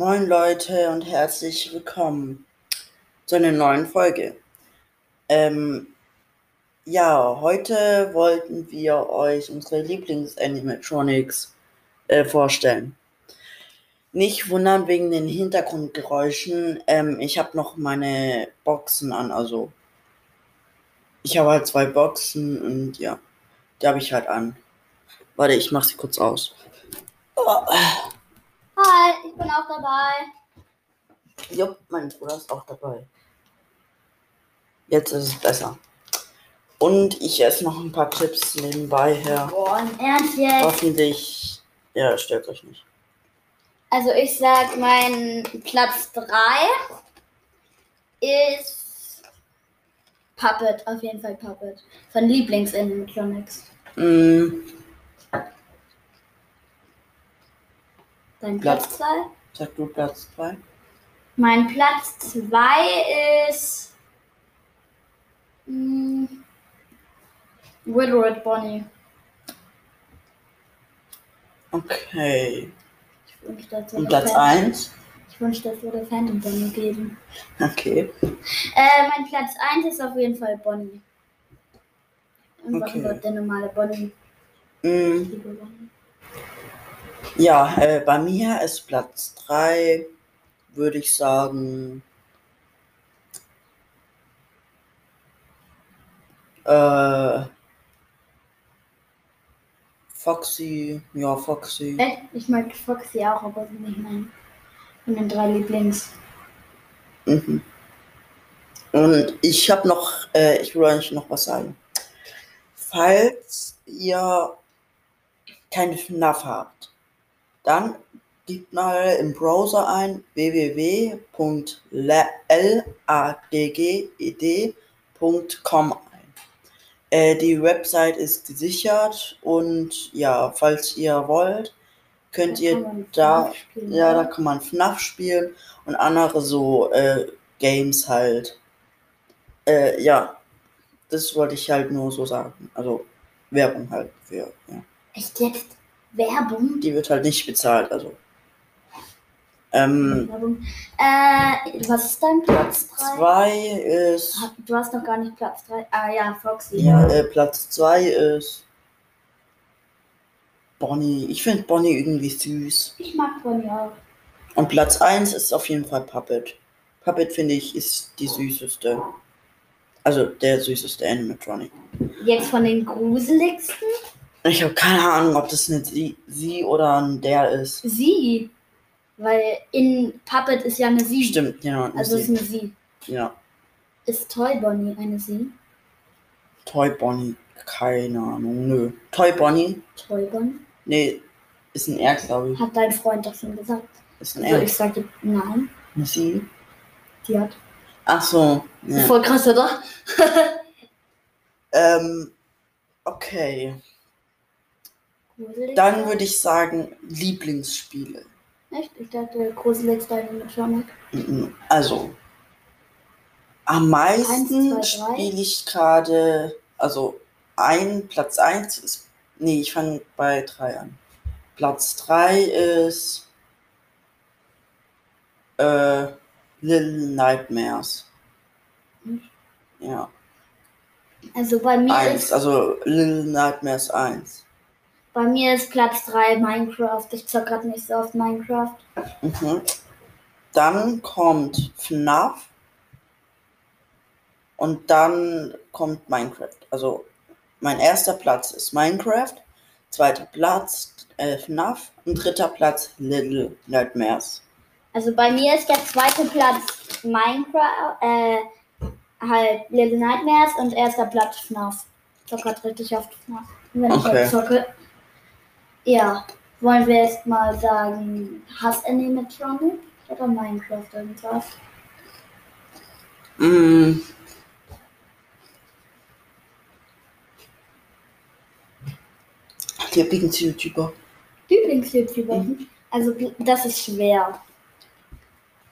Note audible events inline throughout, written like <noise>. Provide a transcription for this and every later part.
Moin Leute und herzlich willkommen zu einer neuen Folge. Ähm, ja, heute wollten wir euch unsere Lieblings-Animatronics äh, vorstellen. Nicht wundern wegen den Hintergrundgeräuschen. Ähm, ich habe noch meine Boxen an, also ich habe halt zwei Boxen und ja, die habe ich halt an. Warte, ich mache sie kurz aus. Oh. Hi, ich bin auch dabei. Jupp, mein Bruder ist auch dabei. Jetzt ist es besser. Und ich esse noch ein paar Chips nebenbei her. Boah, im Ernst jetzt? Hoffentlich. Ja, stört euch nicht. Also ich sag, mein Platz 3 ist Puppet, auf jeden Fall Puppet. Von Lieblings-Animatronics. Mm, Dein Platz- Platz 2? sag du Platz 2? Mein Platz 2 ist mm, Widowed Bonnie. Okay. Ich wünschte, das Und Platz Phantom- 1? Ich wünschte, das würde Phantom Bonnie geben. Okay. Äh, mein Platz 1 ist auf jeden Fall Bonnie. Einfach Okay. nur der normale Bonnie. Mm. Ja, äh, bei mir ist Platz 3, würde ich sagen. Äh, Foxy, ja, Foxy. Echt? Ich mag Foxy auch, aber sie nicht mein. Von den drei Lieblings. Mhm. Und ich habe noch, äh, ich will euch noch was sagen. Falls ihr keine FNAF habt, dann gebt mal im Browser ein www.lagged.com ein. Äh, die Website ist gesichert und ja, falls ihr wollt, könnt Da ihr da spielen, ja, da oder? kann man FNAF spielen und andere so äh, Games halt. Äh, ja, das wollte ich halt nur so sagen. Also Werbung halt für, ja. Echt jetzt? Werbung? Die wird halt nicht bezahlt, also. Ähm, Werbung. Äh, was ist dein Platz 3? zwei ist, Du hast noch gar nicht Platz 3. Ah ja, Foxy. ja, äh, Platz zwei ist Bonnie. Ich finde Bonnie irgendwie süß. Ich mag Bonnie auch. Und Platz eins ist auf jeden Fall Puppet. Puppet finde ich ist die süßeste. Also der süßeste Animatronic. Jetzt von den gruseligsten? Ich habe keine Ahnung, ob das eine sie, sie oder ein der ist. Sie. Weil in Puppet ist ja eine Sie. Stimmt, genau. eine Also ist sie. eine Sie. Ja. Ist Toy Bonnie eine Sie? Toy Bonnie, keine Ahnung, nö. Toy Bonnie, Toy Bonnie? nee, ist ein R, glaube ich. Hat dein Freund doch schon gesagt. Ist ein Also R. ich sage nein. Eine sie. Die hat. Ach so. Ja. Voll krass, oder? <laughs> Ähm, okay. Gruselig. Dann würde ich sagen, Lieblingsspiele. Echt? Ich dachte, gruseligste Animatronic. Mhm. Also, am meisten Eins, zwei, drei. spiele ich gerade, also ein, Platz 1 ist, nee, ich fange bei 3 an. Platz 3 ist äh, Little Nightmares. Ja, Also bei mir 1, ist also Little Nightmares 1. bei mir ist Platz 3 Minecraft. Ich zock gerade nicht so oft Minecraft. Mhm. Dann kommt FNAF. Und dann kommt Minecraft. Also mein erster Platz ist Minecraft, zweiter Platz äh, FNAF und dritter Platz Little Nightmares. Also bei mir ist der zweite Platz Minecraft, äh, halt Little Nightmares und erster Platz FNAF. Ich zock grad richtig oft FNAF. Wenn ich Okay. zocke. Ja. Wollen wir jetzt mal sagen, Hass Animatronic oder Minecraft irgendwas? Mm. Lieblings-YouTuber. Lieblings-YouTuber. Mhm. Also das ist schwer.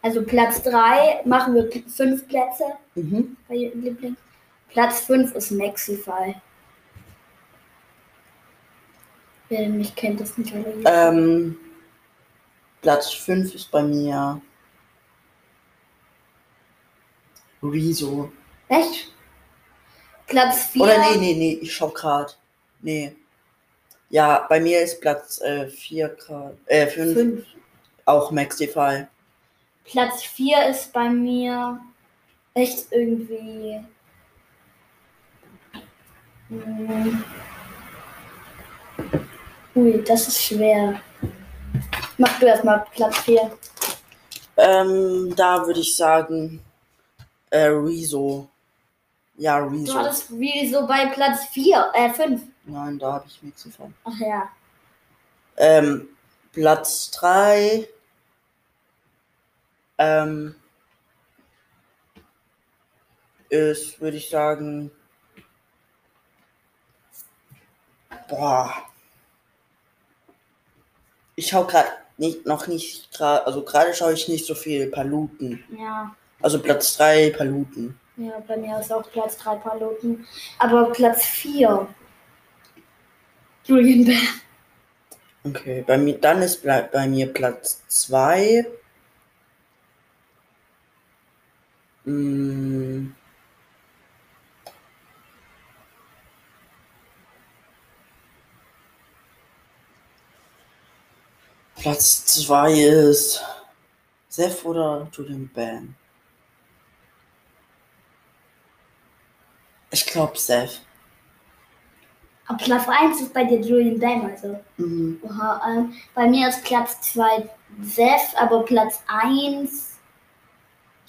Also Platz 3 machen wir p- fünf Plätze Mhm. bei Liebling. Platz 5 ist Maxify. Wer nicht kennt, ist nicht alle. Ähm, Platz 5 ist bei mir Rezo. Echt? Platz 4. Oder nee, nee, nee, ich schau grad. Nee. Ja, bei mir ist Platz 4 grad. Äh, 5. 5. Auch Maxify. Platz 4 ist bei mir echt irgendwie. Hm. Ui, das ist schwer. Mach du erstmal Platz 4. Ähm, da würde ich sagen, äh, Rezo. Ja, Du Rezo. hattest wie so bei Platz 4, äh 5. Nein, da habe ich Maxify. Ach ja. Ähm, Platz 3. Ähm, ist, würde ich sagen. Boah. Ich schau gerade nicht, noch nicht, gerade, also gerade schaue ich nicht so viel Paluten. Ja. Also Platz 3 Paluten. Ja, bei mir ist auch Platz 3 Paluten. Aber Platz 4. Julian Bam. Okay, bei mir, dann ist bei, mir Platz 2. Mm. Platz 2 ist Seth oder Julian Bam? Ich glaube Seth. Aber Platz 1 ist bei dir Julian Bam, also. Mhm. Oha, ähm, bei mir ist Platz 2 Seth, aber Platz 1.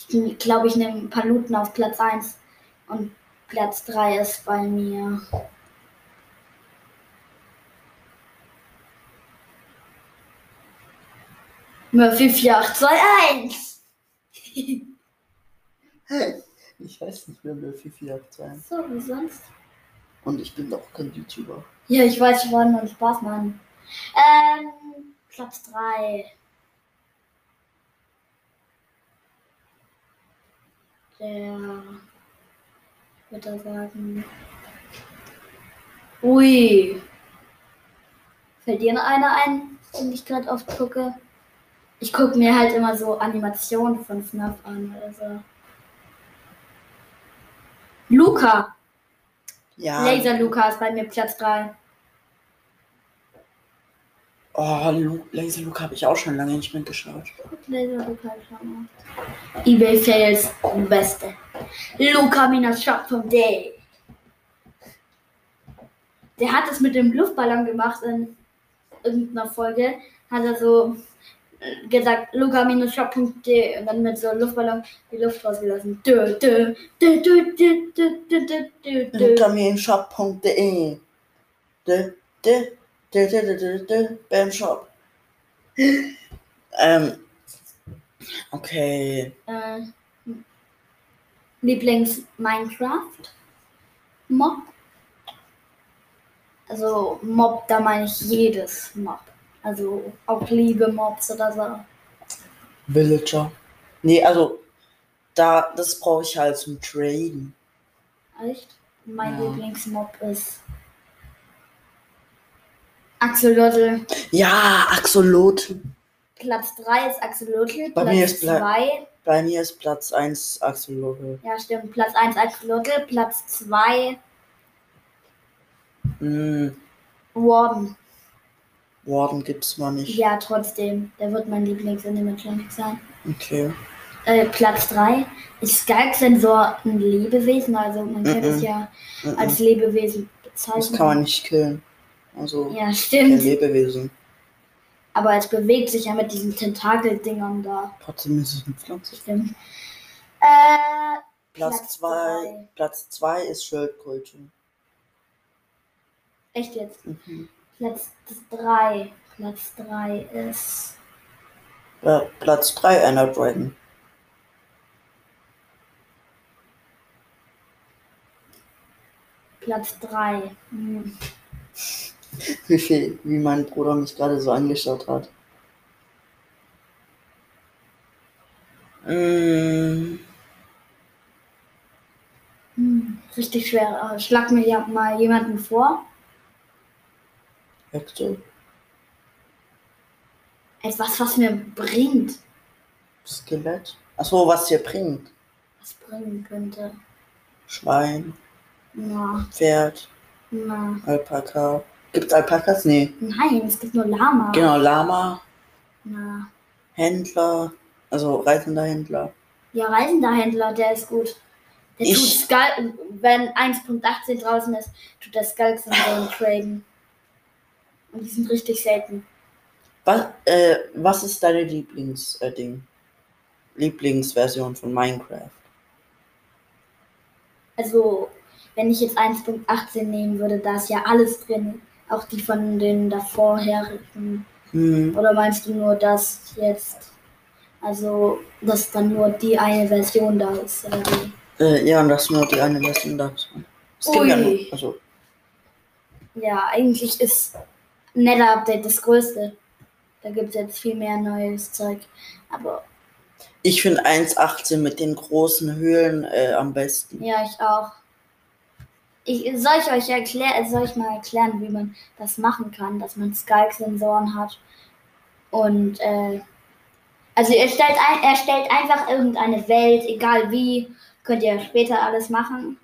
Ich glaube, ich nehme Paluten auf Platz 1. Und Platz 3 ist bei mir. Murphy <laughs> 4821! Ich weiß nicht mehr, hat sein. So, wie sonst? Und ich bin auch kein YouTuber. Ja, ich weiß, ich wollte nur Spaß machen. Ähm, Platz 3. Der. Wird er sagen. Ui. Fällt dir noch einer ein, den ich gerade oft gucke? Ich gucke mir halt immer so Animationen von FNAF an oder so. Luca. Ja. Laser Luca ist bei mir Platz 3. Oh, Lu Laser Luke habe ich auch schon lange nicht mehr geschaut. Laser Luca schon mal. eBay Fails, beste. Luca-shop.de Der hat es mit dem Luftballon gemacht in irgendeiner Folge. Hat er so gesagt, luca-shop.de und dann mit so Luftballon die Luft rausgelassen. luca-shop.de Bam Shop. Ähm. Okay. Äh, Lieblings-Minecraft-Mob. Also Mob, da meine ich jedes Mob. Also auch liebe Mobs oder so. Villager. Nee, also. Da, das brauche ich halt zum Traden. Echt? Mein Ja. Lieblingsmob ist Axolotl. Ja, Axolotl. Platz 3 ist Axolotl. Bei Platz mir ist Pla- 2, Bei mir ist Platz 1 Axolotl. ja stimmt, Platz 1 Axolotl. Platz 2 Hm, Warden. Warden gibt's mal nicht. Ja, trotzdem. Der wird mein Lieblings-Animatronic sein. Okay. Äh, Platz 3 ist Skalk-Sensor ein Lebewesen, also man kann es ja Mhm. als Lebewesen bezeichnen. Das kann man nicht killen. Also, ja, stimmt. Lebewesen. Aber es bewegt sich ja mit diesen Tentakel-Dingern da. Trotzdem ist es eine Pflanze. Stimmt. Äh, Platz Platz 2 drei. Platz zwei ist Schildkröte. echt jetzt. Mhm. Platz 3. Platz 3 ist. Ja, Platz 3 Ender Dragon. Platz 3. Hm. Wie viel, wie mein Bruder mich gerade so angeschaut hat. Mm, Hm. Richtig schwer. Äh, Schlag mir ja mal jemanden vor. Hector. Etwas, was mir bringt. Skelett. Achso, was dir bringt. Was bringen könnte. Schwein, Na, Pferd, na. Alpaka. Gibt's Alpakas? Nee. Nein, es gibt nur Lama. Genau, Lama, Na. Händler, also reisender Händler. Ja, Reisender Händler, der ist gut. Der Ich- tut Skull, wenn 1.18 draußen ist, tut der Skulks und so traden. Und die sind richtig selten. Was, äh, was ist deine Lieblings-Ding? Äh? Lieblingsversion von Minecraft? Also, wenn ich jetzt 1.18 nehmen würde, da ist ja alles drin. Auch die von den davorherigen. Hm, Oder meinst du nur das jetzt? Also, dass dann nur die eine Version da ist. Äh, ja, und das ist nur die eine Version da. Gibt ja Ui. nur, also, Ja, eigentlich ist Nether Update das größte. Da gibt es jetzt viel mehr neues Zeug. Aber ich finde 1.18 mit den großen Höhlen äh, am besten. ja, ich auch. Ich, soll ich euch erklären, soll ich mal erklären, wie man das machen kann, dass man Skalk-Sensoren hat. Und äh, also er stellt, ein, er stellt einfach irgendeine Welt, egal wie, könnt ihr später alles machen.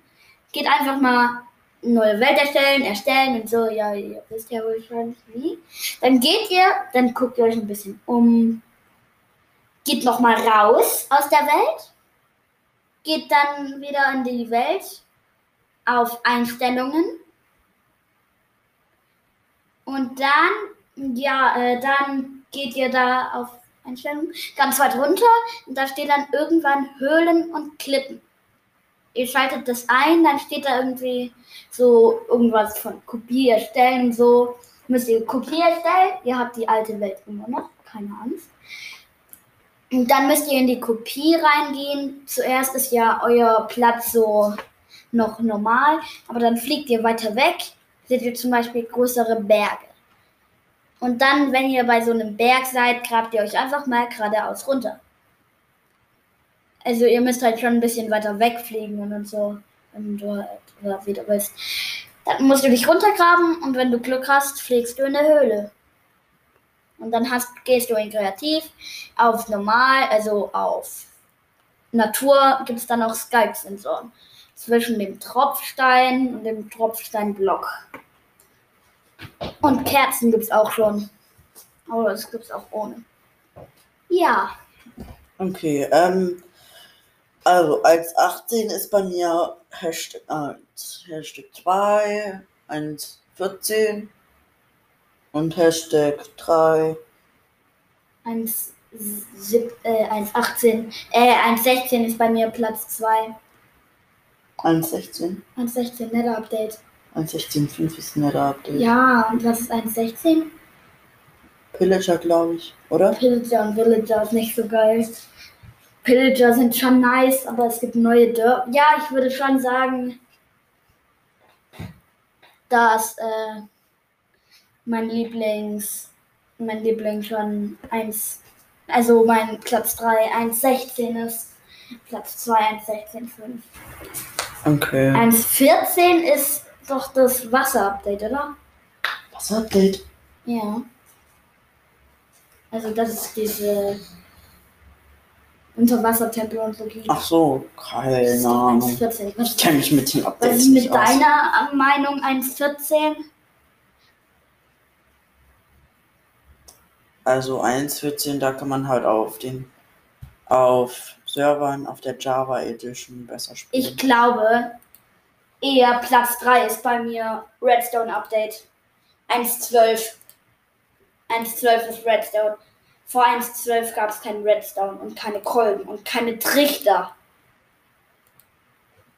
Geht einfach mal neue Welt erstellen, erstellen und so, ja, ihr wisst ja wohl schon wie. Dann geht ihr, dann guckt ihr euch ein bisschen um, geht nochmal raus aus der Welt, geht dann wieder in die Welt auf Einstellungen. Und dann, ja, äh, dann geht ihr da auf Einstellungen. Ganz weit runter. Und da steht dann irgendwann Höhlen und Klippen. Ihr schaltet das ein, dann steht da irgendwie so irgendwas von Kopie erstellen und so. Müsst ihr Kopie erstellen, ihr habt die alte Welt immer noch, keine Angst. Und dann müsst ihr in die Kopie reingehen. Zuerst ist ja euer Platz so noch normal, aber dann fliegt ihr weiter weg, seht ihr zum Beispiel größere Berge. Und dann, wenn ihr bei so einem Berg seid, grabt ihr euch einfach mal geradeaus runter. Also ihr müsst halt schon ein bisschen weiter wegfliegen und so, wenn du halt, oder wie du willst. Dann musst du dich runtergraben und wenn du Glück hast, fliegst du in eine Höhle. Und dann hast, gehst du in Kreativ auf Normal, also auf Natur gibt es dann auch Skype-Sensoren zwischen dem Tropfstein und dem Tropfsteinblock. Und Kerzen gibt es auch schon. Aber das gibt es auch ohne. Ja, Okay, ähm, also 1.18 ist bei mir Hashtag 1, Hashtag 2, 1.14 und Hashtag 3. 1, äh, 1,18, äh, 1,16 ist bei mir Platz 2. 1.16. 1,16 Nether Update. 1.16.5 ist ein netter Update. Ja, und was ist 1,16? Pillager, glaube ich, oder? Pillager und Villager ist nicht so geil. Pillager sind schon nice, aber es gibt neue Dörfer. Ja, ich würde schon sagen, dass äh, mein Lieblings, mein Liebling schon 1, also mein Platz 3 1,16 ist. Platz 2 1,16,5. Okay. 1,14 ist doch das Wasser-Update, oder? Was Update? Ja. Also das ist diese Unterwassertempel und so. Ach so, keine Ahnung. 1,14. Was, Ich kenne mich mit den was Updates ist mit nicht aus. deiner Meinung 1,14? Also 1.14, da kann man halt auf den auf Servern auf der Java Edition besser spielen. Ich glaube, eher Platz 3 ist bei mir Redstone Update. 1,12. 1,12 ist Redstone. Vor 1.12 gab es keinen Redstone und keine Kolben und keine Trichter.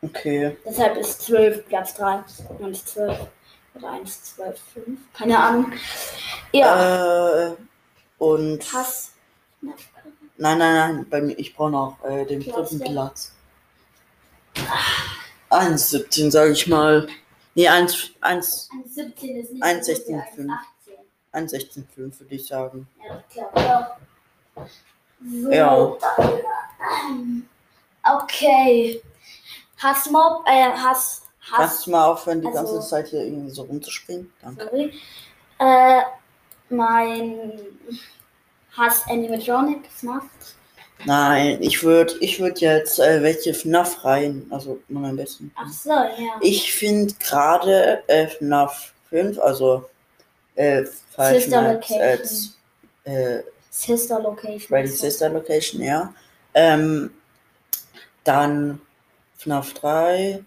Okay. Deshalb ist 12 Platz 3 und 12 oder 1.12.5. Keine Ahnung. Ja. Äh, und. Pass. Nein, nein, nein. Bei mir, ich brauche noch äh, den dritten Platz. 1,17 sage ich mal. Nee, 1,17 ist nicht 1, 16, 5. 16 16,5 würde ich sagen. Ja, klar. Ja. So. Ja. Okay. Hast mal, äh, hast, hast, Kannst du mal aufhören, die also, ganze Zeit hier irgendwie so rumzuspringen? Danke. Sorry. Äh, mein Hast Animatronic FNAF? Nein, ich würde ich würd jetzt äh, welche FNAF rein, also mal am besten. Ach so, ja. Ich finde gerade äh, FNAF 5, also äh, Five Sister Nights Location. at äh, Sister Location. Freddy Sister Location, ja. Ähm, dann FNAF 3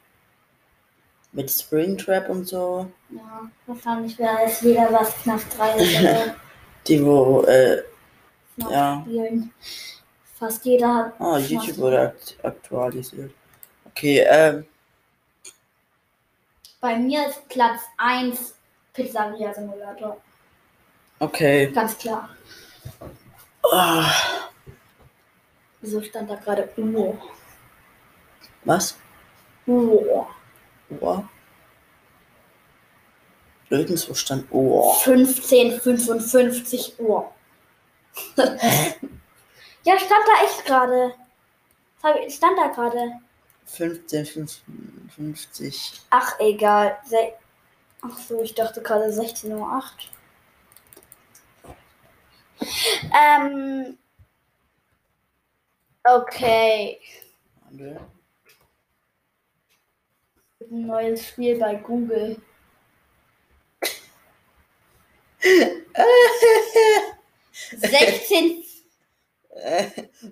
mit Springtrap und so. Ja, wahrscheinlich weiß jeder, was FNAF 3 ist. <laughs> Die, wo, äh, Ja. spielen. Fast jeder hat. ah, FNAF YouTube wurde akt aktualisiert. Okay, ähm, Bei mir ist Platz 1 Pizzeria Simulator. okay. Ganz klar. Ah, Wieso stand da gerade Uhr? was? Uhr. Ohr? Nirgendwo stand Ohr. 1555 Uhr. <laughs> ja, stand da echt gerade. Stand da gerade. 1555. Ach, egal. Se Ach so, ich dachte gerade 16.08 Uhr. Ähm. Okay. Warte. Ein neues Spiel bei Google. Sechzehn. Äh,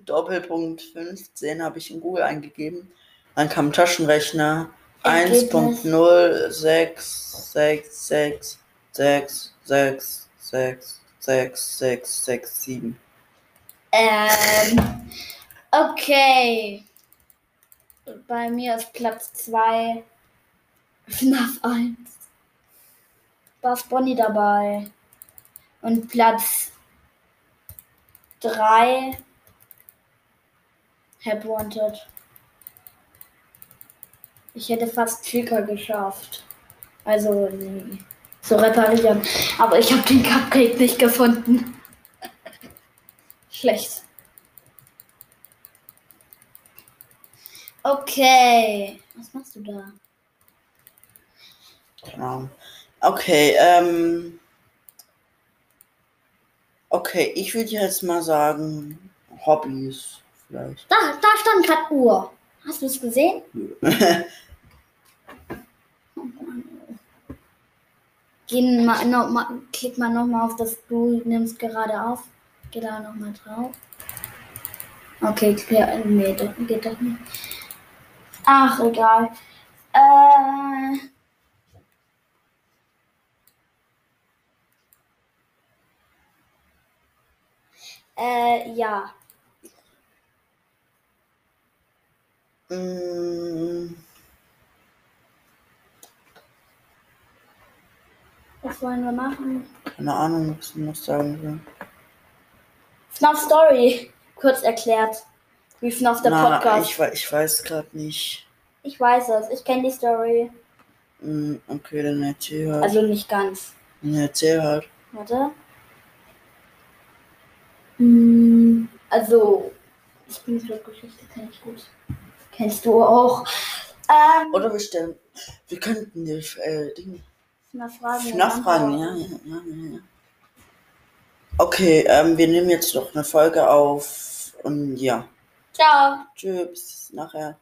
Doppelpunkt 15 habe ich in Google eingegeben. Dann kam Taschenrechner. 1.06666666667. Ähm. Okay. Bei mir ist Platz 2 FNAF 1. Da ist Bonnie dabei. Und Platz 3 Help Wanted. Ich hätte fast Chica geschafft. Also nee, so reparieren. Aber ich habe den Cupcake nicht gefunden. Schlecht. Okay. Was machst du da? Keine Ahnung. Okay, ähm. Okay, ich würde jetzt mal sagen, Hobbys vielleicht. Da, da stand gerade Uhr. Hast du es gesehen? <laughs> Geh mal, noch mal, klick mal nochmal auf das Du nimmst gerade auf. Geh da nochmal drauf. Okay, klar, nee, das geht doch nicht. Ach, egal. Äh. Äh, ja. Mm, Was wollen wir machen? keine Ahnung, was ich noch sagen will. FNAF Story. Kurz erklärt. Wie FNAF der Na, Podcast. ich, ich weiß gerade nicht. Ich weiß es. Ich kenne die Story. Mm, okay, dann erzähl halt. Also nicht ganz. Dann erzähl halt. Warte. Hm, Also, Springfield-Geschichte kenne ich gut. Kennst du auch. Ähm, Oder wir stellen. Wir könnten die äh, Dinge. FNAF-Fragen, ja, ja, ja, ja, ja. Okay, ähm, wir nehmen jetzt noch eine Folge auf und ja. Ciao. Tschüss, bis nachher.